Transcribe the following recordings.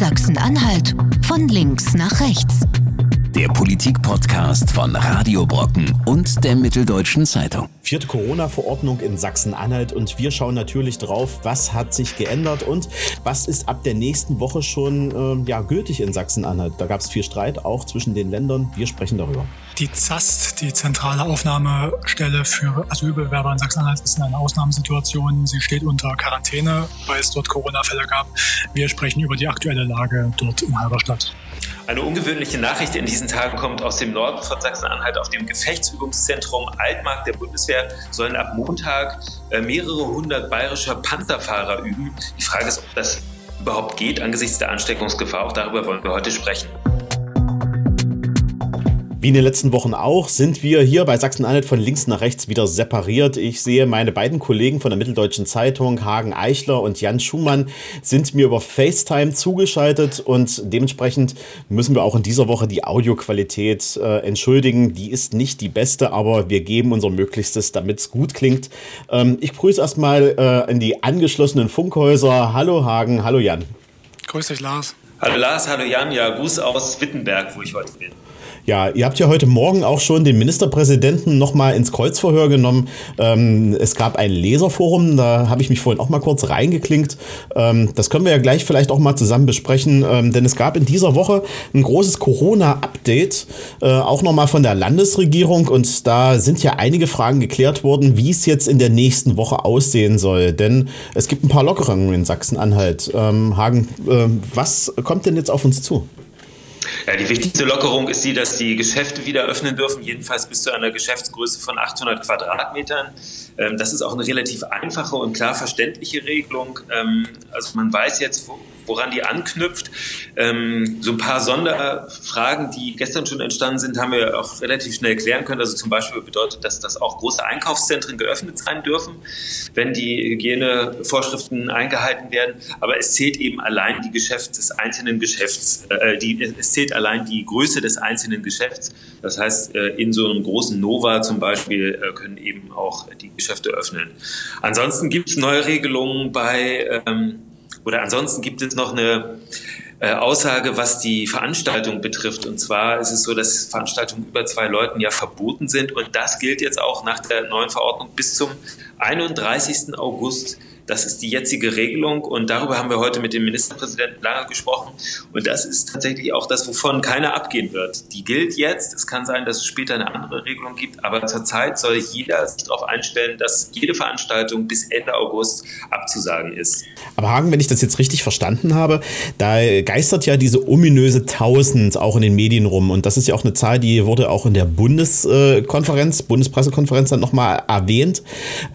Sachsen-Anhalt von links nach rechts. Der Politik-Podcast von Radio Brocken und der Mitteldeutschen Zeitung. Vierte Corona-Verordnung in Sachsen-Anhalt und wir schauen natürlich drauf, was hat sich geändert und was ist ab der nächsten Woche schon äh, ja, gültig in Sachsen-Anhalt. Da gab es viel Streit, auch zwischen den Ländern. Wir sprechen darüber. Die ZAST, die zentrale Aufnahmestelle für Asylbewerber in Sachsen-Anhalt, ist in einer Ausnahmesituation. Sie steht unter Quarantäne, weil es dort Corona-Fälle gab. Wir sprechen über die aktuelle Lage dort in Halberstadt. Eine ungewöhnliche Nachricht in diesen Tagen kommt aus dem Norden von Sachsen-Anhalt. Auf dem Gefechtsübungszentrum Altmark der Bundeswehr sollen ab Montag äh, mehrere hundert bayerischer Panzerfahrer üben. Die Frage ist, ob das überhaupt geht angesichts der Ansteckungsgefahr. Auch darüber wollen wir heute sprechen. Wie in den letzten Wochen auch sind wir hier bei Sachsen-Anhalt von links nach rechts wieder separiert. Ich sehe meine beiden Kollegen von der Mitteldeutschen Zeitung, Hagen Eichler und Jan Schumann, sind mir über FaceTime zugeschaltet und dementsprechend müssen wir auch in dieser Woche die Audioqualität äh, entschuldigen. Die ist nicht die beste, aber wir geben unser Möglichstes, damit es gut klingt. Ähm, ich grüße erstmal äh, in die angeschlossenen Funkhäuser. Hallo Hagen, hallo Jan. Grüß dich, Lars. Hallo Lars, hallo Jan. Ja, Gruß aus Wittenberg, wo ich heute bin. Ja, ihr habt ja heute Morgen auch schon den Ministerpräsidenten nochmal ins Kreuzverhör genommen. Ähm, es gab ein Leserforum, da habe ich mich vorhin auch mal kurz reingeklinkt. Ähm, das können wir ja gleich vielleicht auch mal zusammen besprechen, ähm, denn es gab in dieser Woche ein großes Corona-Update, äh, auch nochmal von der Landesregierung und da sind ja einige Fragen geklärt worden, wie es jetzt in der nächsten Woche aussehen soll. Denn es gibt ein paar Lockerungen in Sachsen-Anhalt. Ähm, Hagen, äh, was kommt denn jetzt auf uns zu? Ja, die wichtigste Lockerung ist die, dass die Geschäfte wieder öffnen dürfen, jedenfalls bis zu einer Geschäftsgröße von 800 Quadratmetern. Ähm, das ist auch eine relativ einfache und klar verständliche Regelung. Ähm, also man weiß jetzt, woran die anknüpft. Ähm, so ein paar Sonderfragen, die gestern schon entstanden sind, haben wir auch relativ schnell klären können. Also zum Beispiel bedeutet das, dass auch große Einkaufszentren geöffnet sein dürfen, wenn die Hygienevorschriften eingehalten werden. Aber es zählt eben allein die Geschäfte des einzelnen Geschäfts, äh, die, es zählt allein die Größe des einzelnen Geschäfts. Das heißt, äh, in so einem großen Nova zum Beispiel äh, können eben auch die Geschäfte öffnen. Ansonsten gibt es neue Regelungen bei ähm, oder ansonsten gibt es noch eine äh, Aussage, was die Veranstaltung betrifft. Und zwar ist es so, dass Veranstaltungen über zwei Leuten ja verboten sind. Und das gilt jetzt auch nach der neuen Verordnung bis zum 31. August das ist die jetzige Regelung und darüber haben wir heute mit dem Ministerpräsidenten lange gesprochen. Und das ist tatsächlich auch das, wovon keiner abgehen wird. Die gilt jetzt. Es kann sein, dass es später eine andere Regelung gibt, aber zurzeit soll jeder sich darauf einstellen, dass jede Veranstaltung bis Ende August abzusagen ist. Aber Hagen, wenn ich das jetzt richtig verstanden habe, da geistert ja diese ominöse 1000 auch in den Medien rum. Und das ist ja auch eine Zahl, die wurde auch in der Bundeskonferenz, Bundespressekonferenz dann nochmal erwähnt.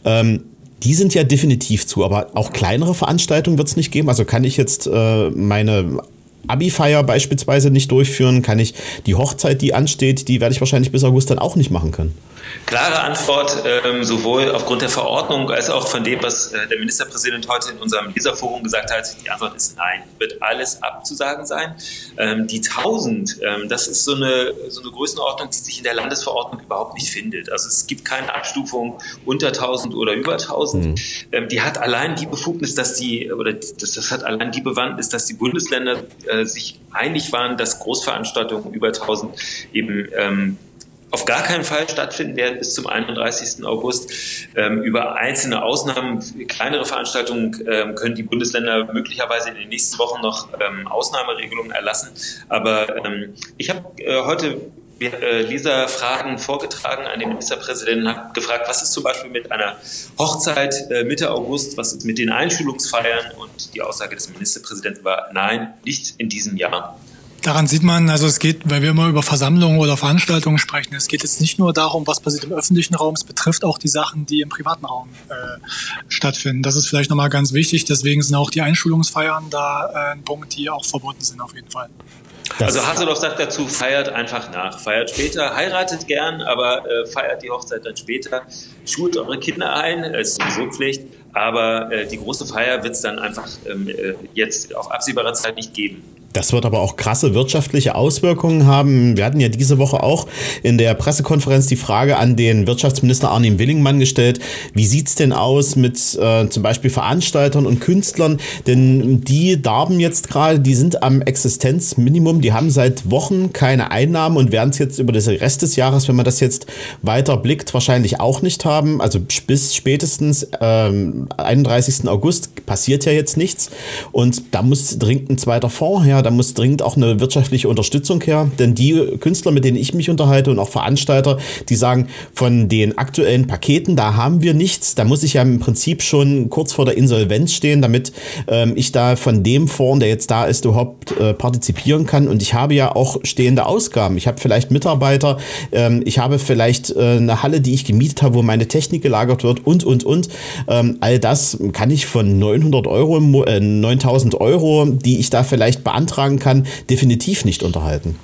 Ähm, die sind ja definitiv zu, aber auch kleinere Veranstaltungen wird es nicht geben. Also kann ich jetzt äh, meine Abi-Feier beispielsweise nicht durchführen, kann ich die Hochzeit, die ansteht, die werde ich wahrscheinlich bis August dann auch nicht machen können. Klare Antwort, ähm, sowohl aufgrund der Verordnung als auch von dem, was äh, der Ministerpräsident heute in unserem Leserforum gesagt hat. Die Antwort ist nein. Wird alles abzusagen sein. Ähm, die 1000, ähm, das ist so eine, so eine Größenordnung, die sich in der Landesverordnung überhaupt nicht findet. Also es gibt keine Abstufung unter 1000 oder über 1000. Mhm. Ähm, die hat allein die Befugnis, dass die, oder das, das hat allein die Bewandtnis, dass die Bundesländer äh, sich einig waren, dass Großveranstaltungen über 1000 eben ähm, auf gar keinen Fall stattfinden werden bis zum 31. August. Ähm, über einzelne Ausnahmen, kleinere Veranstaltungen ähm, können die Bundesländer möglicherweise in den nächsten Wochen noch ähm, Ausnahmeregelungen erlassen. Aber ähm, ich habe äh, heute äh, Leserfragen vorgetragen an den Ministerpräsidenten, habe gefragt, was ist zum Beispiel mit einer Hochzeit äh, Mitte August, was ist mit den Einschulungsfeiern? Und die Aussage des Ministerpräsidenten war, nein, nicht in diesem Jahr. Daran sieht man, also es geht, weil wir immer über Versammlungen oder Veranstaltungen sprechen, es geht jetzt nicht nur darum, was passiert im öffentlichen Raum, es betrifft auch die Sachen, die im privaten Raum äh, stattfinden. Das ist vielleicht nochmal ganz wichtig, deswegen sind auch die Einschulungsfeiern da äh, ein Punkt, die auch verboten sind auf jeden Fall. Das also Haseloff sagt dazu, feiert einfach nach. Feiert später, heiratet gern, aber äh, feiert die Hochzeit dann später. Schult eure Kinder ein, ist sowieso Pflicht. Aber äh, die große Feier wird es dann einfach ähm, äh, jetzt auf absehbarer Zeit nicht geben. Das wird aber auch krasse wirtschaftliche Auswirkungen haben. Wir hatten ja diese Woche auch in der Pressekonferenz die Frage an den Wirtschaftsminister Arnim Willingmann gestellt, wie sieht's denn aus mit äh, zum Beispiel Veranstaltern und Künstlern? Denn die darben jetzt gerade, die sind am Existenzminimum, die haben seit Wochen keine Einnahmen und werden es jetzt über den Rest des Jahres, wenn man das jetzt weiter blickt, wahrscheinlich auch nicht haben. Also bis spätestens ähm, 31. August passiert ja jetzt nichts und da muss dringend ein zweiter Fonds her da muss dringend auch eine wirtschaftliche Unterstützung her. Denn die Künstler, mit denen ich mich unterhalte und auch Veranstalter, die sagen, von den aktuellen Paketen, da haben wir nichts. Da muss ich ja im Prinzip schon kurz vor der Insolvenz stehen, damit ähm, ich da von dem Fonds, der jetzt da ist, überhaupt äh, partizipieren kann. Und ich habe ja auch stehende Ausgaben. Ich habe vielleicht Mitarbeiter, ähm, ich habe vielleicht äh, eine Halle, die ich gemietet habe, wo meine Technik gelagert wird und, und, und. Ähm, all das kann ich von 900 Euro, äh, 9000 Euro, die ich da vielleicht beantrage, beantragen kann, definitiv nicht unterhalten.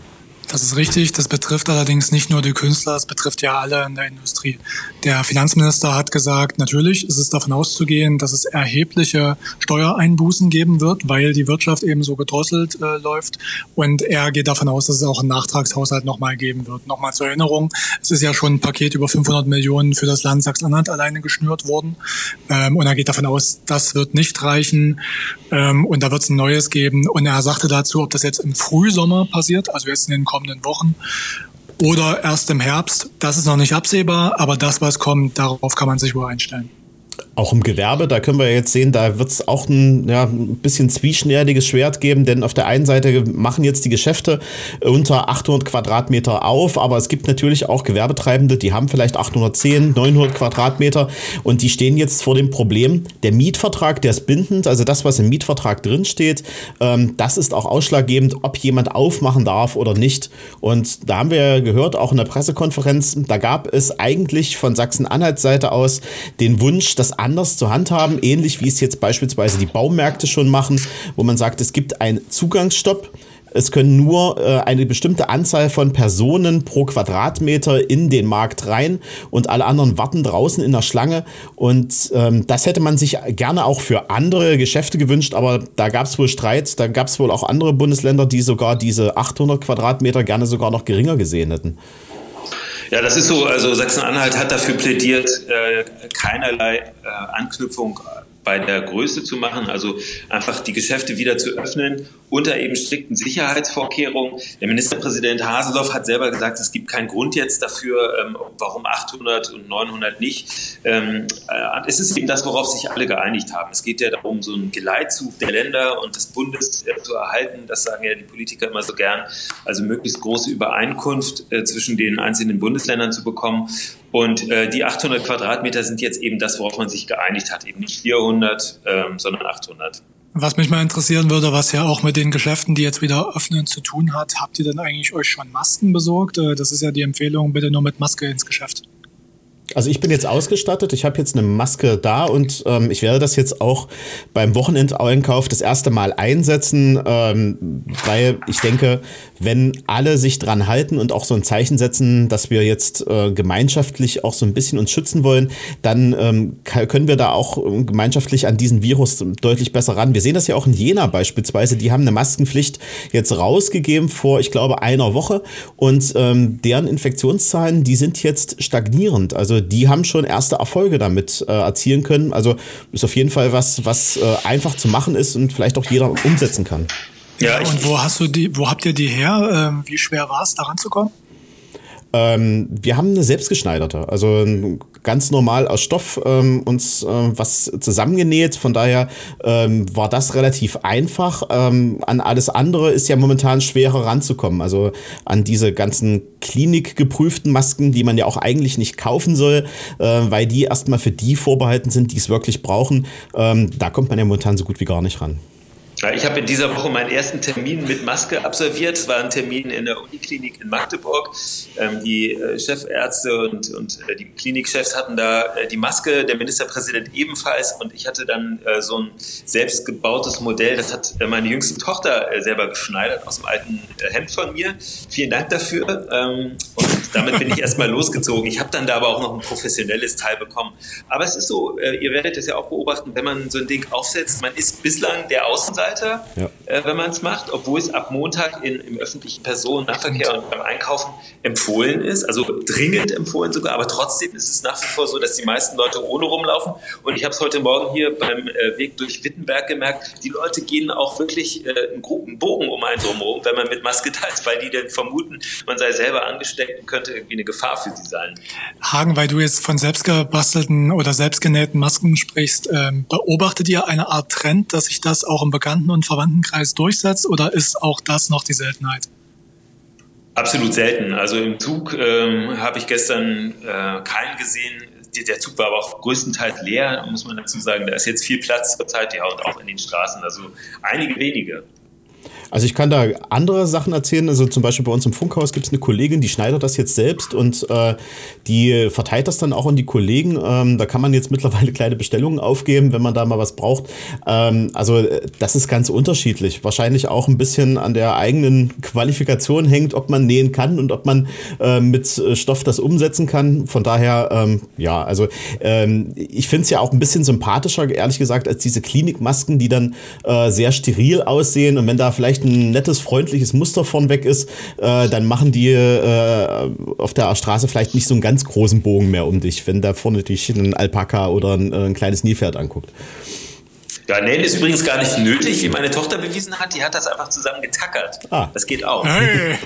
Das ist richtig. Das betrifft allerdings nicht nur die Künstler, es betrifft ja alle in der Industrie. Der Finanzminister hat gesagt, natürlich ist es davon auszugehen, dass es erhebliche Steuereinbußen geben wird, weil die Wirtschaft eben so gedrosselt äh, läuft. Und er geht davon aus, dass es auch einen Nachtragshaushalt nochmal geben wird. Nochmal zur Erinnerung, es ist ja schon ein Paket über 500 Millionen für das Land Sachsen-Anhalt alleine geschnürt worden. Ähm, und er geht davon aus, das wird nicht reichen. Ähm, und da wird es ein neues geben. Und er sagte dazu, ob das jetzt im Frühsommer passiert, also jetzt in den kommenden Wochen oder erst im Herbst. Das ist noch nicht absehbar, aber das, was kommt, darauf kann man sich wohl einstellen auch im Gewerbe, da können wir jetzt sehen, da wird es auch ein, ja, ein bisschen zwieschneidiges Schwert geben, denn auf der einen Seite machen jetzt die Geschäfte unter 800 Quadratmeter auf, aber es gibt natürlich auch Gewerbetreibende, die haben vielleicht 810, 900 Quadratmeter und die stehen jetzt vor dem Problem, der Mietvertrag, der ist bindend, also das, was im Mietvertrag drinsteht, ähm, das ist auch ausschlaggebend, ob jemand aufmachen darf oder nicht. Und da haben wir gehört, auch in der Pressekonferenz, da gab es eigentlich von Sachsen-Anhalts Seite aus den Wunsch, dass anders zu handhaben, ähnlich wie es jetzt beispielsweise die Baumärkte schon machen, wo man sagt, es gibt einen Zugangsstopp. Es können nur äh, eine bestimmte Anzahl von Personen pro Quadratmeter in den Markt rein und alle anderen warten draußen in der Schlange. Und ähm, das hätte man sich gerne auch für andere Geschäfte gewünscht, aber da gab es wohl Streit. Da gab es wohl auch andere Bundesländer, die sogar diese 800 Quadratmeter gerne sogar noch geringer gesehen hätten. Ja, das ist so. Also Sachsen-Anhalt hat dafür plädiert, äh, keinerlei äh, Anknüpfung bei der Größe zu machen, also einfach die Geschäfte wieder zu öffnen unter eben strikten Sicherheitsvorkehrungen. Der Ministerpräsident Haseloff hat selber gesagt, es gibt keinen Grund jetzt dafür, ähm, warum 800 und 900 nicht. Ähm, äh, es ist eben das, worauf sich alle geeinigt haben. Es geht ja darum, so einen Geleitzug der Länder und des Bundes äh, zu erhalten. Das sagen ja die Politiker immer so gern. Also möglichst große Übereinkunft äh, zwischen den einzelnen Bundesländern zu bekommen. Und äh, die 800 Quadratmeter sind jetzt eben das, worauf man sich geeinigt hat. Eben nicht 400, ähm, sondern 800. Was mich mal interessieren würde, was ja auch mit den Geschäften, die jetzt wieder öffnen, zu tun hat, habt ihr denn eigentlich euch schon Masken besorgt? Äh, das ist ja die Empfehlung, bitte nur mit Maske ins Geschäft. Also ich bin jetzt ausgestattet, ich habe jetzt eine Maske da und ähm, ich werde das jetzt auch beim Wochenendeinkauf das erste Mal einsetzen, ähm, weil ich denke, wenn alle sich dran halten und auch so ein Zeichen setzen, dass wir jetzt äh, gemeinschaftlich auch so ein bisschen uns schützen wollen, dann ähm, können wir da auch ähm, gemeinschaftlich an diesen Virus deutlich besser ran. Wir sehen das ja auch in Jena beispielsweise, die haben eine Maskenpflicht jetzt rausgegeben vor, ich glaube, einer Woche und ähm, deren Infektionszahlen, die sind jetzt stagnierend. Also die haben schon erste Erfolge damit äh, erzielen können. Also ist auf jeden Fall was, was äh, einfach zu machen ist und vielleicht auch jeder umsetzen kann. Ja, und wo hast du die, wo habt ihr die her? Ähm, wie schwer war es, daran zu kommen? Ähm, wir haben eine selbstgeschneiderte, also ganz normal aus Stoff ähm, uns äh, was zusammengenäht. Von daher ähm, war das relativ einfach. Ähm, an alles andere ist ja momentan schwerer ranzukommen. Also an diese ganzen klinikgeprüften Masken, die man ja auch eigentlich nicht kaufen soll, äh, weil die erstmal für die vorbehalten sind, die es wirklich brauchen. Ähm, da kommt man ja momentan so gut wie gar nicht ran. Ich habe in dieser Woche meinen ersten Termin mit Maske absolviert. Es war ein Termin in der Uniklinik in Magdeburg. Ähm, die äh, Chefärzte und, und äh, die Klinikchefs hatten da äh, die Maske, der Ministerpräsident ebenfalls. Und ich hatte dann so ein selbstgebautes Modell, das hat meine jüngste Tochter selber geschneidert aus dem alten Hemd von mir. Vielen Dank dafür. Ähm, damit bin ich erstmal losgezogen. Ich habe dann da aber auch noch ein professionelles Teil bekommen. Aber es ist so, äh, ihr werdet es ja auch beobachten, wenn man so ein Ding aufsetzt, man ist bislang der Außenseiter, ja. äh, wenn man es macht, obwohl es ab Montag in, im öffentlichen Personennahverkehr und beim Einkaufen empfohlen ist, also dringend empfohlen sogar, aber trotzdem ist es nach wie vor so, dass die meisten Leute ohne rumlaufen. Und ich habe es heute Morgen hier beim äh, Weg durch Wittenberg gemerkt, die Leute gehen auch wirklich einen groben Bogen um einen drumherum, wenn man mit Maske da ist, weil die dann vermuten, man sei selber angesteckt und könnte irgendwie eine Gefahr für sie sein. Hagen, weil du jetzt von selbstgebastelten oder selbstgenähten Masken sprichst, ähm, beobachtet ihr eine Art Trend, dass sich das auch im Bekannten- und Verwandtenkreis durchsetzt oder ist auch das noch die Seltenheit? Absolut selten. Also im Zug ähm, habe ich gestern äh, keinen gesehen. Der Zug war aber auch größtenteils leer, muss man dazu sagen. Da ist jetzt viel Platz zur Zeit, ja, und auch in den Straßen. Also einige wenige. Also ich kann da andere Sachen erzählen. Also zum Beispiel bei uns im Funkhaus gibt es eine Kollegin, die schneidet das jetzt selbst und äh, die verteilt das dann auch an die Kollegen. Ähm, da kann man jetzt mittlerweile kleine Bestellungen aufgeben, wenn man da mal was braucht. Ähm, also äh, das ist ganz unterschiedlich. Wahrscheinlich auch ein bisschen an der eigenen Qualifikation hängt, ob man nähen kann und ob man äh, mit Stoff das umsetzen kann. Von daher, ähm, ja, also ähm, ich finde es ja auch ein bisschen sympathischer, ehrlich gesagt, als diese Klinikmasken, die dann äh, sehr steril aussehen und wenn da vielleicht ein nettes, freundliches Muster vorn weg ist, äh, dann machen die äh, auf der Straße vielleicht nicht so einen ganz großen Bogen mehr um dich, wenn da vorne dich ein Alpaka oder ein, äh, ein kleines Nilpferd anguckt. Ja, Nähen ist übrigens gar nicht nötig, wie meine Tochter bewiesen hat. Die hat das einfach zusammen getackert. Ah. Das geht auch. Hey.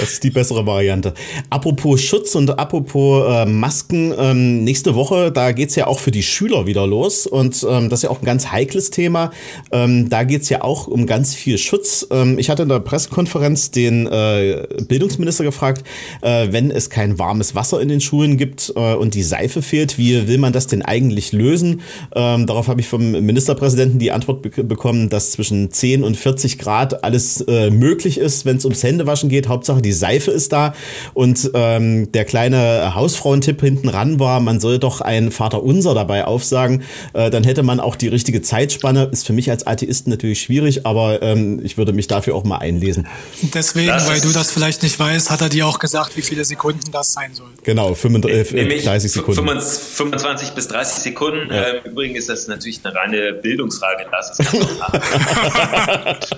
Das ist die bessere Variante. Apropos Schutz und apropos äh, Masken, ähm, nächste Woche, da geht es ja auch für die Schüler wieder los. Und ähm, das ist ja auch ein ganz heikles Thema. Ähm, da geht es ja auch um ganz viel Schutz. Ähm, ich hatte in der Pressekonferenz den äh, Bildungsminister gefragt, äh, wenn es kein warmes Wasser in den Schulen gibt äh, und die Seife fehlt, wie will man das denn eigentlich lösen? Ähm, darauf habe ich vom Ministerpräsidenten die Antwort be bekommen, dass zwischen 10 und 40 Grad alles äh, möglich ist, wenn es ums Händewaschen geht. Hauptsache die Seife ist da. Und ähm, der kleine Hausfrauentipp hinten ran war, man soll doch ein Vaterunser dabei aufsagen. Äh, dann hätte man auch die richtige Zeitspanne. Ist für mich als Atheisten natürlich schwierig, aber ähm, ich würde mich dafür auch mal einlesen. Deswegen, weil du das vielleicht nicht weißt, hat er dir auch gesagt, wie viele Sekunden das sein soll. Genau, 35, äh, 30 Sekunden. 25 bis 30 Sekunden. Ja. Ähm, übrigens ist das natürlich eine reine Bildungsfrage. Das ist ganz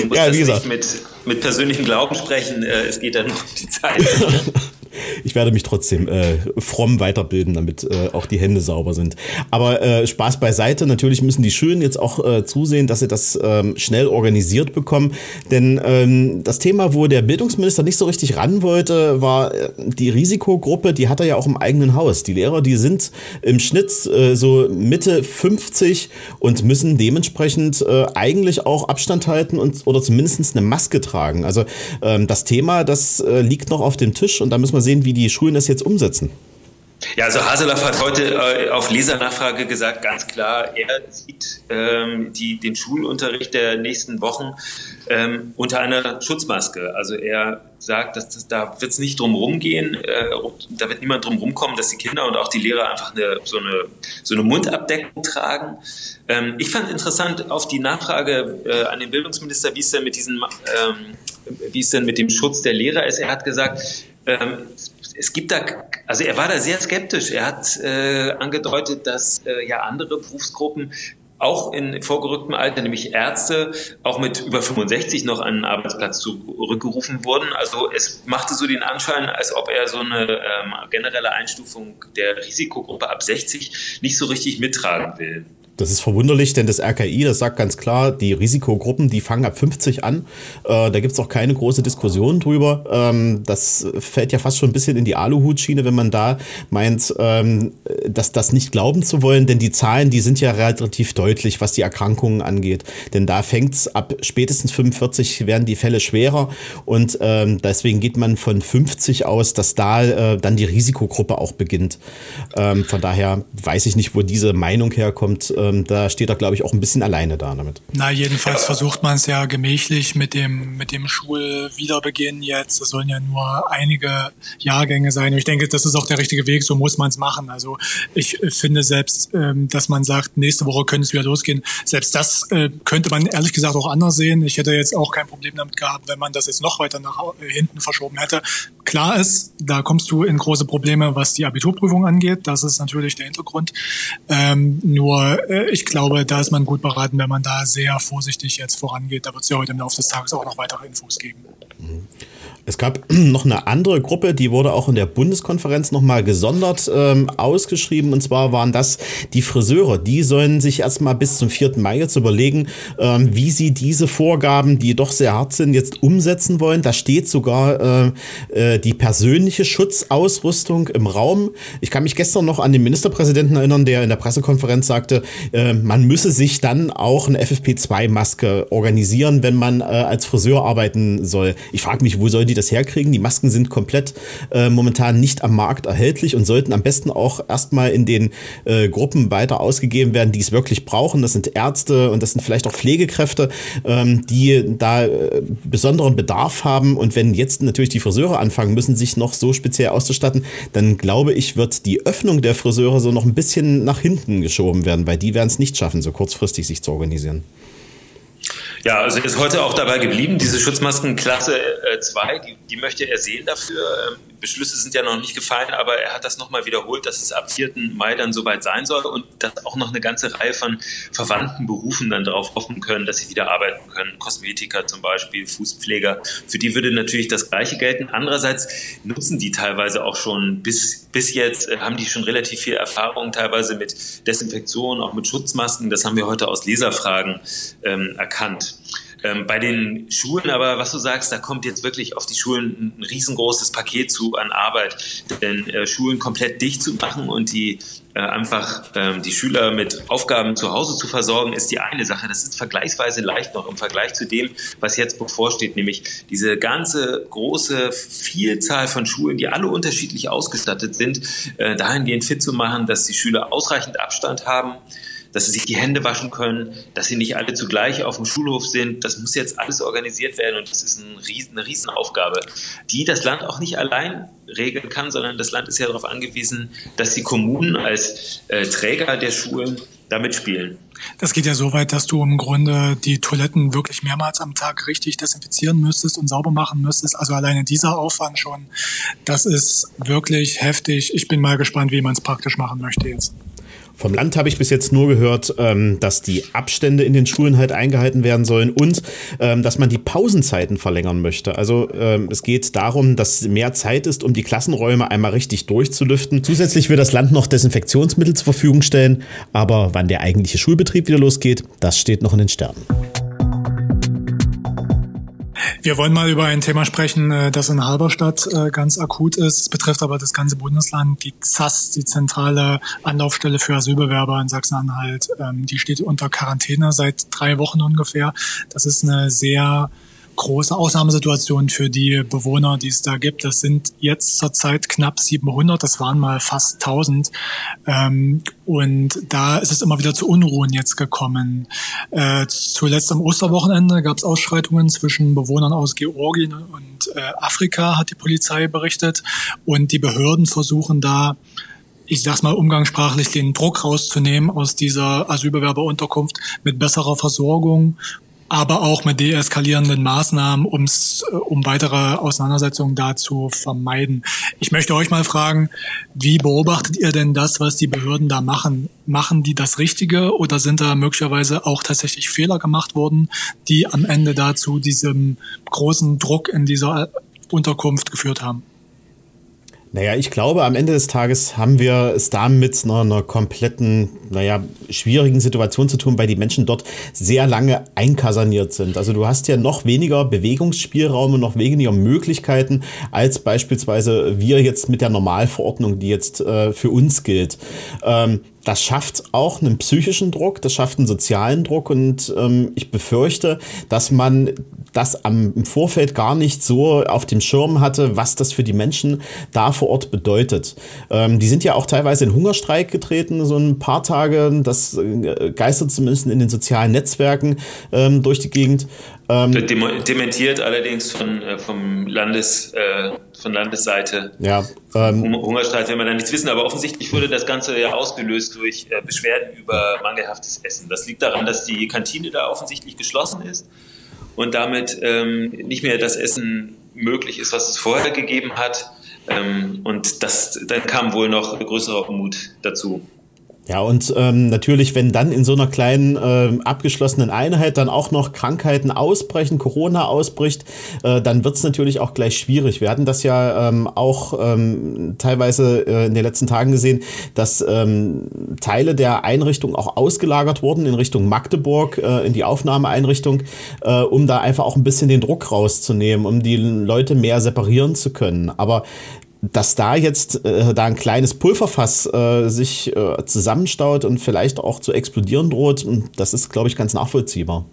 Du musst ja, gesagt. nicht mit, mit persönlichem Glauben sprechen, äh, es geht dann um die Zeit. ich werde mich trotzdem äh, fromm weiterbilden, damit äh, auch die Hände sauber sind. Aber äh, Spaß beiseite, natürlich müssen die Schulen jetzt auch äh, zusehen, dass sie das ähm, schnell organisiert bekommen. Denn ähm, das Thema, wo der Bildungsminister nicht so richtig ran wollte, war äh, die Risikogruppe, die hat er ja auch im eigenen Haus. Die Lehrer, die sind im Schnitt äh, so Mitte 50 und müssen dementsprechend äh, eigentlich auch Abstand halten und oder zumindest eine Maske tragen. Also ähm, das Thema, das äh, liegt noch auf dem Tisch und da müssen wir sehen, wie die Schulen das jetzt umsetzen. Ja, also Haseloff hat heute äh, auf Lesernachfrage gesagt, ganz klar, er sieht ähm, die, den Schulunterricht der nächsten Wochen ähm, unter einer Schutzmaske. Also er sagt, dass das, da wird es nicht drum rumgehen, äh, da wird niemand drum rumkommen, dass die Kinder und auch die Lehrer einfach eine, so, eine, so eine Mundabdeckung tragen. Ähm, ich fand interessant auf die Nachfrage äh, an den Bildungsminister, wie es denn mit diesem, ähm, wie es denn mit dem Schutz der Lehrer ist. Er hat gesagt, ähm, es gibt da, also er war da sehr skeptisch. Er hat äh, angedeutet, dass äh, ja andere Berufsgruppen auch in vorgerücktem Alter, nämlich Ärzte, auch mit über 65 noch an den Arbeitsplatz zurückgerufen wurden. Also es machte so den Anschein, als ob er so eine ähm, generelle Einstufung der Risikogruppe ab 60 nicht so richtig mittragen will. Das ist verwunderlich, denn das RKI, das sagt ganz klar, die Risikogruppen, die fangen ab 50 an. Äh, da gibt es auch keine große Diskussion drüber. Ähm, das fällt ja fast schon ein bisschen in die Aluhutschiene, wenn man da meint, ähm, dass das nicht glauben zu wollen, denn die Zahlen, die sind ja relativ deutlich, was die Erkrankungen angeht. Denn da fängt es ab spätestens 45 werden die Fälle schwerer und ähm, deswegen geht man von 50 aus, dass da äh, dann die Risikogruppe auch beginnt. Ähm, von daher weiß ich nicht, wo diese Meinung herkommt. Äh, ähm, da steht er, glaube ich, auch ein bisschen alleine da damit. Na, jedenfalls versucht man es ja gemächlich mit dem, mit dem Schulwiederbeginn jetzt. Es sollen ja nur einige Jahrgänge sein. Und ich denke, das ist auch der richtige Weg, so muss man es machen. Also ich finde selbst, ähm, dass man sagt, nächste Woche könnte es wieder losgehen, selbst das äh, könnte man ehrlich gesagt auch anders sehen. Ich hätte jetzt auch kein Problem damit gehabt, wenn man das jetzt noch weiter nach äh, hinten verschoben hätte. Klar ist, da kommst du in große Probleme, was die Abiturprüfung angeht. Das ist natürlich der Hintergrund. Ähm, nur äh, ich glaube, da ist man gut beraten, wenn man da sehr vorsichtig jetzt vorangeht. Da wird es ja heute im Laufe des Tages auch noch weitere Infos geben. Mhm. Es gab noch eine andere Gruppe, die wurde auch in der Bundeskonferenz nochmal gesondert ähm, ausgeschrieben. Und zwar waren das die Friseure. Die sollen sich erstmal bis zum 4. Mai jetzt überlegen, ähm, wie sie diese Vorgaben, die doch sehr hart sind, jetzt umsetzen wollen. Da steht sogar äh, äh, die persönliche Schutzausrüstung im Raum. Ich kann mich gestern noch an den Ministerpräsidenten erinnern, der in der Pressekonferenz sagte, äh, man müsse sich dann auch eine FFP2-Maske organisieren, wenn man äh, als Friseur arbeiten soll. Ich frage mich, wo soll die das herkriegen. Die Masken sind komplett äh, momentan nicht am Markt erhältlich und sollten am besten auch erstmal in den äh, Gruppen weiter ausgegeben werden, die es wirklich brauchen. Das sind Ärzte und das sind vielleicht auch Pflegekräfte, ähm, die da äh, besonderen Bedarf haben. Und wenn jetzt natürlich die Friseure anfangen müssen, sich noch so speziell auszustatten, dann glaube ich, wird die Öffnung der Friseure so noch ein bisschen nach hinten geschoben werden, weil die werden es nicht schaffen, so kurzfristig sich zu organisieren. Ja, also er ist heute auch dabei geblieben. Diese Schutzmasken Klasse 2, äh, die, die möchte er sehen dafür. Ähm, Beschlüsse sind ja noch nicht gefallen, aber er hat das nochmal wiederholt, dass es ab 4. Mai dann soweit sein soll und dass auch noch eine ganze Reihe von verwandten Berufen dann darauf hoffen können, dass sie wieder arbeiten können. Kosmetiker zum Beispiel, Fußpfleger. Für die würde natürlich das Gleiche gelten. Andererseits nutzen die teilweise auch schon bis, bis jetzt, äh, haben die schon relativ viel Erfahrung teilweise mit Desinfektion, auch mit Schutzmasken. Das haben wir heute aus Leserfragen ähm, erkannt. Ähm, bei den Schulen aber, was du sagst, da kommt jetzt wirklich auf die Schulen ein riesengroßes Paket zu an Arbeit. Denn äh, Schulen komplett dicht zu machen und die äh, einfach ähm, die Schüler mit Aufgaben zu Hause zu versorgen, ist die eine Sache. Das ist vergleichsweise leicht noch im Vergleich zu dem, was jetzt bevorsteht, nämlich diese ganze große Vielzahl von Schulen, die alle unterschiedlich ausgestattet sind, äh, dahingehend fit zu machen, dass die Schüler ausreichend Abstand haben dass sie sich die Hände waschen können, dass sie nicht alle zugleich auf dem Schulhof sind. Das muss jetzt alles organisiert werden und das ist ein riesen, eine Riesenaufgabe, die das Land auch nicht allein regeln kann, sondern das Land ist ja darauf angewiesen, dass die Kommunen als äh, Träger der Schulen da mitspielen. Das geht ja so weit, dass du im Grunde die Toiletten wirklich mehrmals am Tag richtig desinfizieren müsstest und sauber machen müsstest. Also alleine dieser Aufwand schon, das ist wirklich heftig. Ich bin mal gespannt, wie man es praktisch machen möchte jetzt. Vom Land habe ich bis jetzt nur gehört, ähm, dass die Abstände in den Schulen halt eingehalten werden sollen und ähm, dass man die Pausenzeiten verlängern möchte. Also ähm, es geht darum, dass mehr Zeit ist, um die Klassenräume einmal richtig durchzulüften. Zusätzlich will das Land noch Desinfektionsmittel zur Verfügung stellen, aber wann der eigentliche Schulbetrieb wieder losgeht, das steht noch in den Sternen. Wir wollen mal über ein Thema sprechen, äh, das in Halberstadt äh, ganz akut ist. Es betrifft aber das ganze Bundesland. Die ZAS, die zentrale Anlaufstelle für Asylbewerber in Sachsen-Anhalt, ähm, die steht unter Quarantäne seit drei Wochen ungefähr. Das ist eine sehr große Ausnahmesituation für die Bewohner, die es da gibt. Das sind jetzt zurzeit knapp 700, das waren mal fast 1000. Ähm, und da ist es immer wieder zu Unruhen jetzt gekommen. Äh, zuletzt am Osterwochenende gab es Ausschreitungen zwischen Bewohnern aus Georgien und äh, Afrika, hat die Polizei berichtet. Und die Behörden versuchen da ich sag's mal umgangssprachlich, den Druck rauszunehmen aus dieser Asylbewerberunterkunft mit besserer Versorgung aber auch mit deeskalierenden Maßnahmen, ums, äh, um weitere Auseinandersetzungen da zu vermeiden. Ich möchte euch mal fragen, wie beobachtet ihr denn das, was die Behörden da machen? Machen die das Richtige oder sind da möglicherweise auch tatsächlich Fehler gemacht worden, die am Ende dazu diesem großen Druck in dieser Unterkunft geführt haben? Naja, ich glaube, am Ende des Tages haben wir es da mit einer, einer kompletten, naja, schwierigen Situation zu tun, weil die Menschen dort sehr lange einkasaniert sind. Also du hast ja noch weniger Bewegungsspielraum und noch weniger Möglichkeiten als beispielsweise wir jetzt mit der Normalverordnung, die jetzt äh, für uns gilt. Ähm, das schafft auch einen psychischen Druck, das schafft einen sozialen Druck und ähm, ich befürchte, dass man das am, im Vorfeld gar nicht so auf dem Schirm hatte, was das für die Menschen da vor Ort bedeutet. Ähm, die sind ja auch teilweise in Hungerstreik getreten, so ein paar Tage. Das äh, geistert zumindest in den sozialen Netzwerken ähm, durch die Gegend. Ähm, dementiert allerdings von, äh, vom Landes, äh, von Landesseite. Ja. Ähm, Hungerstreik will man da nichts wissen, aber offensichtlich wurde das Ganze ja ausgelöst durch äh, Beschwerden über mangelhaftes Essen. Das liegt daran, dass die Kantine da offensichtlich geschlossen ist und damit ähm, nicht mehr das Essen möglich ist, was es vorher gegeben hat. Ähm, und das, dann kam wohl noch größerer Unmut dazu. Ja, und ähm, natürlich, wenn dann in so einer kleinen ähm, abgeschlossenen Einheit dann auch noch Krankheiten ausbrechen, Corona ausbricht, äh, dann wird's natürlich auch gleich schwierig. Wir hatten das ja ähm, auch ähm, teilweise äh, in den letzten Tagen gesehen, dass ähm, Teile der Einrichtung auch ausgelagert wurden in Richtung Magdeburg, äh, in die Aufnahmeeinrichtung, äh, um da einfach auch ein bisschen den Druck rauszunehmen, um die Leute mehr separieren zu können. Aber dass da jetzt äh, da ein kleines Pulverfass äh, sich äh, zusammenstaut und vielleicht auch zu explodieren droht, das ist, glaube ich, ganz nachvollziehbar.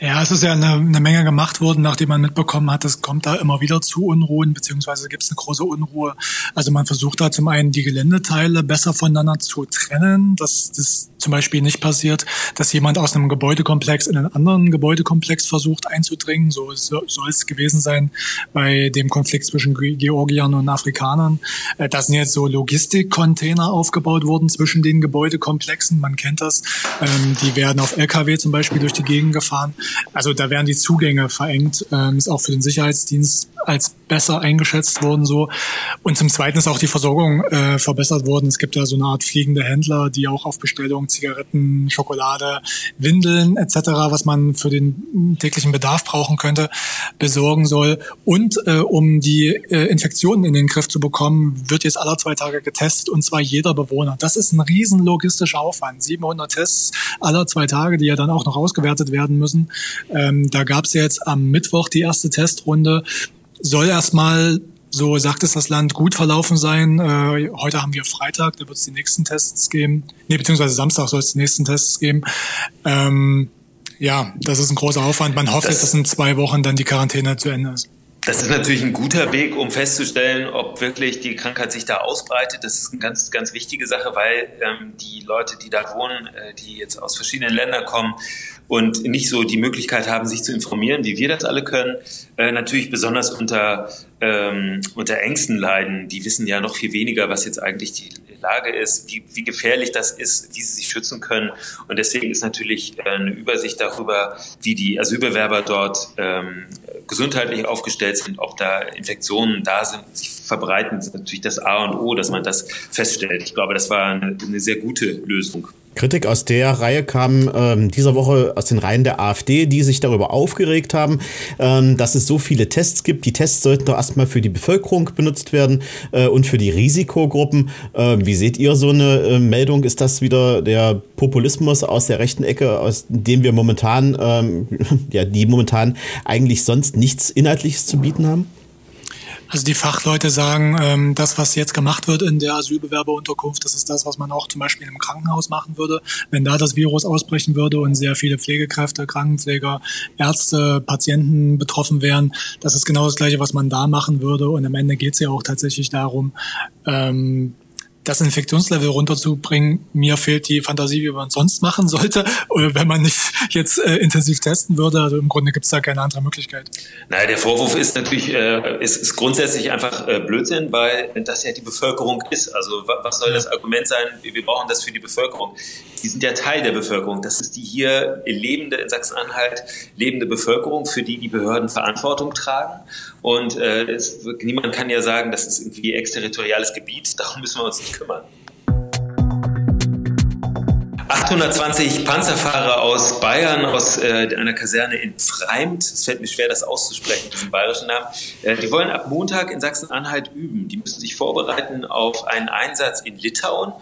Ja, es ist ja eine, eine, Menge gemacht worden, nachdem man mitbekommen hat, es kommt da immer wieder zu Unruhen, beziehungsweise gibt es eine große Unruhe. Also man versucht da zum einen die Geländeteile besser voneinander zu trennen, dass das zum Beispiel nicht passiert, dass jemand aus einem Gebäudekomplex in einen anderen Gebäudekomplex versucht einzudringen. So soll es gewesen sein bei dem Konflikt zwischen Georgiern und Afrikanern. Äh, da sind jetzt so Logistikcontainer aufgebaut worden zwischen den Gebäudekomplexen. Man kennt das. Ähm, die werden auf LKW zum Beispiel durch die Gegend gefahren. Also da werden die Zugänge verengt. Ähm, ist auch für den Sicherheitsdienst als besser eingeschätzt worden so. Und zum Zweiten ist auch die Versorgung äh, verbessert worden. Es gibt ja so eine Art fliegende Händler, die auch auf Bestellung Zigaretten, Schokolade, Windeln etc., was man für den täglichen Bedarf brauchen könnte, besorgen soll. Und äh, um die äh, Infektionen in den Griff zu bekommen, wird jetzt alle zwei Tage getestet und zwar jeder Bewohner. Das ist ein riesen logistischer Aufwand. 700 Tests aller zwei Tage, die ja dann auch noch ausgewertet werden müssen. Ähm, da gab es jetzt am Mittwoch die erste Testrunde soll erstmal, so sagt es das Land, gut verlaufen sein. Äh, heute haben wir Freitag, da wird es die nächsten Tests geben. Nee, beziehungsweise Samstag soll es die nächsten Tests geben. Ähm, ja, das ist ein großer Aufwand. Man hofft, das dass in zwei Wochen dann die Quarantäne zu Ende ist. Das ist natürlich ein guter Weg, um festzustellen, ob wirklich die Krankheit sich da ausbreitet. Das ist eine ganz, ganz wichtige Sache, weil ähm, die Leute, die da wohnen, äh, die jetzt aus verschiedenen Ländern kommen, und nicht so die Möglichkeit haben, sich zu informieren, wie wir das alle können, äh, natürlich besonders unter, ähm, unter Ängsten leiden. Die wissen ja noch viel weniger, was jetzt eigentlich die Lage ist, wie, wie gefährlich das ist, wie sie sich schützen können. Und deswegen ist natürlich äh, eine Übersicht darüber, wie die Asylbewerber dort ähm, gesundheitlich aufgestellt sind, ob da Infektionen da sind, sich verbreiten, ist natürlich das A und O, dass man das feststellt. Ich glaube, das war eine, eine sehr gute Lösung. Kritik aus der Reihe kam ähm, dieser Woche aus den Reihen der AfD, die sich darüber aufgeregt haben, ähm, dass es so viele Tests gibt. Die Tests sollten doch erstmal für die Bevölkerung benutzt werden äh, und für die Risikogruppen. Äh, wie seht ihr so eine äh, Meldung? Ist das wieder der Populismus aus der rechten Ecke, aus dem wir momentan, ähm, ja, die momentan eigentlich sonst nichts Inhaltliches zu bieten haben? Also die Fachleute sagen, ähm, das, was jetzt gemacht wird in der Asylbewerberunterkunft, das ist das, was man auch zum Beispiel im Krankenhaus machen würde. Wenn da das Virus ausbrechen würde und sehr viele Pflegekräfte, Krankenpfleger, Ärzte, Patienten betroffen wären, das ist genau das Gleiche, was man da machen würde. Und am Ende geht es ja auch tatsächlich darum, ähm, das Infektionslevel runterzubringen. Mir fehlt die Fantasie, wie man sonst machen sollte, wenn man nicht jetzt äh, intensiv testen würde. Also im Grunde gibt es da keine andere Möglichkeit. Naja, der Vorwurf ist natürlich, äh, ist, ist grundsätzlich einfach äh, Blödsinn, weil das ja die Bevölkerung ist. Also was soll das Argument sein, wir brauchen das für die Bevölkerung? Die sind ja Teil der Bevölkerung. Das ist die hier lebende, in Sachsen-Anhalt lebende Bevölkerung, für die die Behörden Verantwortung tragen. Und äh, es, niemand kann ja sagen, das ist irgendwie exterritoriales Gebiet, darum müssen wir uns nicht kümmern. 820 Panzerfahrer aus Bayern, aus äh, einer Kaserne in Freimt, es fällt mir schwer, das auszusprechen, diesen bayerischen Namen, äh, die wollen ab Montag in Sachsen-Anhalt üben. Die müssen sich vorbereiten auf einen Einsatz in Litauen.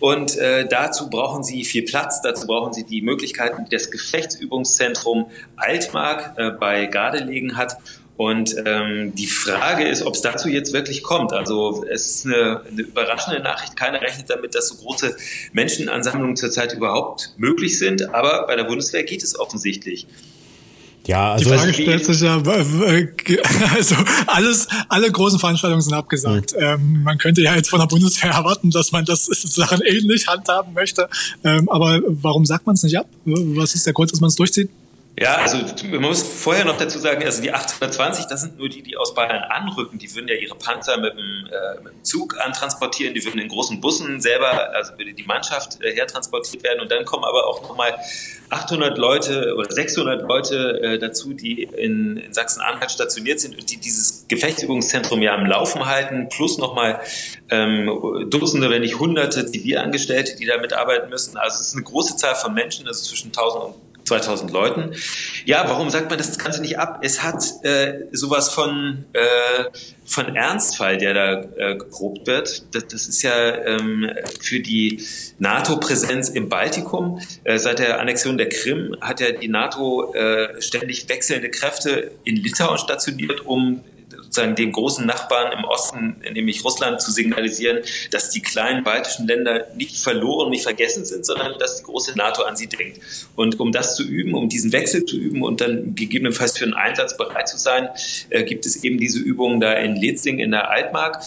Und äh, dazu brauchen sie viel Platz, dazu brauchen sie die Möglichkeiten, die das Gefechtsübungszentrum Altmark äh, bei Gardelegen hat und ähm, die Frage ist, ob es dazu jetzt wirklich kommt. Also es ist eine, eine überraschende Nachricht. Keiner rechnet damit, dass so große Menschenansammlungen zurzeit überhaupt möglich sind. Aber bei der Bundeswehr geht es offensichtlich. Ja, also die Frage stellt sich ja, also alles, alle großen Veranstaltungen sind abgesagt. Mhm. Ähm, man könnte ja jetzt von der Bundeswehr erwarten, dass man das Sachen ähnlich handhaben möchte. Ähm, aber warum sagt man es nicht ab? Was ist der Grund, dass man es durchzieht? Ja, also man muss vorher noch dazu sagen, also die 820, das sind nur die, die aus Bayern anrücken. Die würden ja ihre Panzer mit dem, äh, mit dem Zug antransportieren, die würden in großen Bussen selber, also würde die Mannschaft äh, hertransportiert werden. Und dann kommen aber auch nochmal 800 Leute oder 600 Leute äh, dazu, die in, in Sachsen-Anhalt stationiert sind und die dieses Gefechtsübungszentrum ja am Laufen halten, plus nochmal ähm, Dutzende, wenn nicht Hunderte Zivilangestellte, die da mitarbeiten müssen. Also es ist eine große Zahl von Menschen, also zwischen 1000 und 2000 Leuten. Ja, warum sagt man das Ganze nicht ab? Es hat äh, sowas von, äh, von Ernstfall, der da äh, geprobt wird. Das, das ist ja ähm, für die NATO-Präsenz im Baltikum. Äh, seit der Annexion der Krim hat ja die NATO äh, ständig wechselnde Kräfte in Litauen stationiert, um sozusagen dem großen Nachbarn im Osten, nämlich Russland, zu signalisieren, dass die kleinen baltischen Länder nicht verloren, nicht vergessen sind, sondern dass die große NATO an sie denkt. Und um das zu üben, um diesen Wechsel zu üben und dann gegebenenfalls für einen Einsatz bereit zu sein, äh, gibt es eben diese Übungen da in Letzing in der Altmark.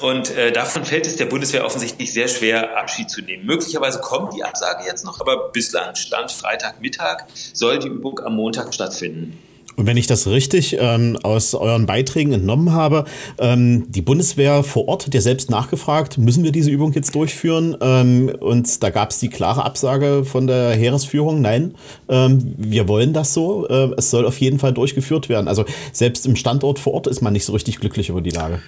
Und äh, davon fällt es der Bundeswehr offensichtlich sehr schwer, Abschied zu nehmen. Möglicherweise kommt die Absage jetzt noch, aber bislang stand Freitagmittag, soll die Übung am Montag stattfinden. Und wenn ich das richtig ähm, aus euren Beiträgen entnommen habe, ähm, die Bundeswehr vor Ort hat ja selbst nachgefragt, müssen wir diese Übung jetzt durchführen? Ähm, und da gab es die klare Absage von der Heeresführung, nein, ähm, wir wollen das so. Äh, es soll auf jeden Fall durchgeführt werden. Also selbst im Standort vor Ort ist man nicht so richtig glücklich über die Lage.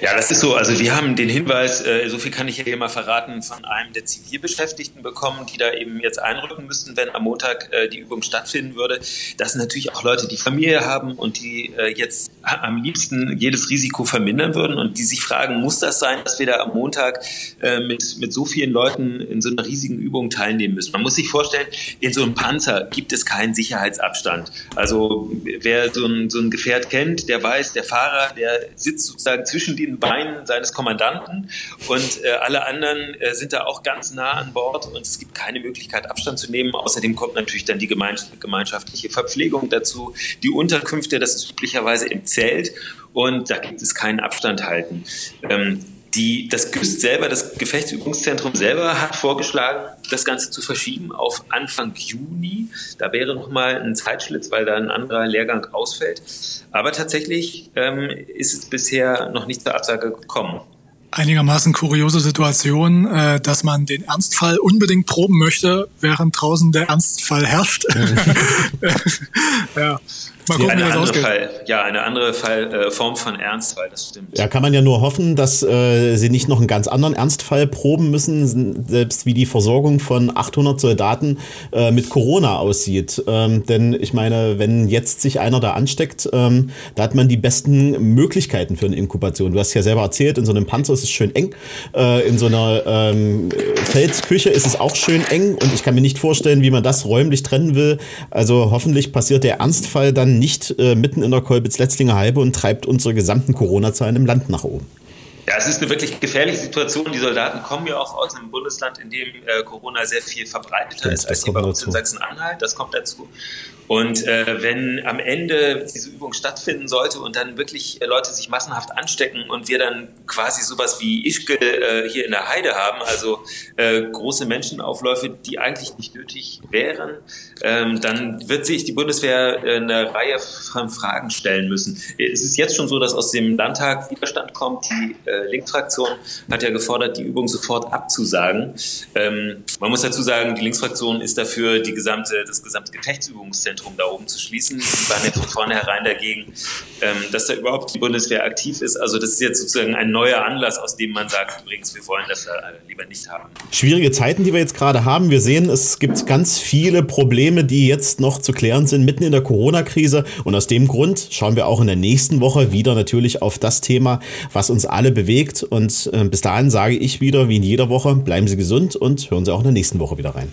Ja, das ist so. Also wir haben den Hinweis, äh, so viel kann ich hier mal verraten, von einem der Zivilbeschäftigten bekommen, die da eben jetzt einrücken müssten, wenn am Montag äh, die Übung stattfinden würde. Das sind natürlich auch Leute, die Familie haben und die äh, jetzt am liebsten jedes Risiko vermindern würden und die sich fragen, muss das sein, dass wir da am Montag äh, mit, mit so vielen Leuten in so einer riesigen Übung teilnehmen müssen? Man muss sich vorstellen, in so einem Panzer gibt es keinen Sicherheitsabstand. Also wer so ein, so ein Gefährt kennt, der weiß, der Fahrer, der sitzt sozusagen zwischen den Beinen seines Kommandanten und äh, alle anderen äh, sind da auch ganz nah an Bord und es gibt keine Möglichkeit, Abstand zu nehmen. Außerdem kommt natürlich dann die gemeinschaftliche Verpflegung dazu, die Unterkünfte, das ist üblicherweise im Zelt und da gibt es keinen Abstand halten. Ähm, die, das GÜST selber, das Gefechtsübungszentrum selber hat vorgeschlagen, das Ganze zu verschieben auf Anfang Juni. Da wäre nochmal ein Zeitschlitz, weil da ein anderer Lehrgang ausfällt. Aber tatsächlich ähm, ist es bisher noch nicht zur Absage gekommen einigermaßen kuriose Situation, äh, dass man den Ernstfall unbedingt proben möchte, während draußen der Ernstfall herrscht. ja. Mal gucken, eine ausgeht. Fall, ja, eine andere Fall, äh, Form von Ernstfall, das stimmt. Ja, kann man ja nur hoffen, dass äh, sie nicht noch einen ganz anderen Ernstfall proben müssen, selbst wie die Versorgung von 800 Soldaten äh, mit Corona aussieht. Ähm, denn ich meine, wenn jetzt sich einer da ansteckt, ähm, da hat man die besten Möglichkeiten für eine Inkubation. Du hast ja selber erzählt, in so einem Panzer ist es schön eng, äh, in so einer ähm, Feldküche ist es auch schön eng und ich kann mir nicht vorstellen, wie man das räumlich trennen will. Also hoffentlich passiert der Ernstfall dann nicht äh, mitten in der Kolbitz-Letzlinger Halbe und treibt unsere gesamten Corona-Zahlen im Land nach oben. Ja, es ist eine wirklich gefährliche Situation. Die Soldaten kommen ja auch aus einem Bundesland, in dem äh, Corona sehr viel verbreiteter ist als hier bei uns in Sachsen-Anhalt. Das kommt dazu. Und äh, wenn am Ende diese Übung stattfinden sollte und dann wirklich äh, Leute sich massenhaft anstecken und wir dann quasi sowas wie Ischke äh, hier in der Heide haben, also äh, große Menschenaufläufe, die eigentlich nicht nötig wären, ähm, dann wird sich die Bundeswehr äh, eine Reihe von Fragen stellen müssen. Es ist jetzt schon so, dass aus dem Landtag Widerstand kommt. Die Linksfraktion hat ja gefordert, die Übung sofort abzusagen. Ähm, man muss dazu sagen, die Linksfraktion ist dafür, die gesamte, das gesamte Gefechtsübungszentrum Zentrum da oben zu schließen. Die waren ja von vornherein dagegen, ähm, dass da überhaupt die Bundeswehr aktiv ist. Also das ist jetzt sozusagen ein neuer Anlass, aus dem man sagt, übrigens, wir wollen das lieber nicht haben. Schwierige Zeiten, die wir jetzt gerade haben. Wir sehen, es gibt ganz viele Probleme, die jetzt noch zu klären sind, mitten in der Corona-Krise. Und aus dem Grund schauen wir auch in der nächsten Woche wieder natürlich auf das Thema, was uns alle bewegt. Und äh, bis dahin sage ich wieder, wie in jeder Woche, bleiben Sie gesund und hören Sie auch in der nächsten Woche wieder rein.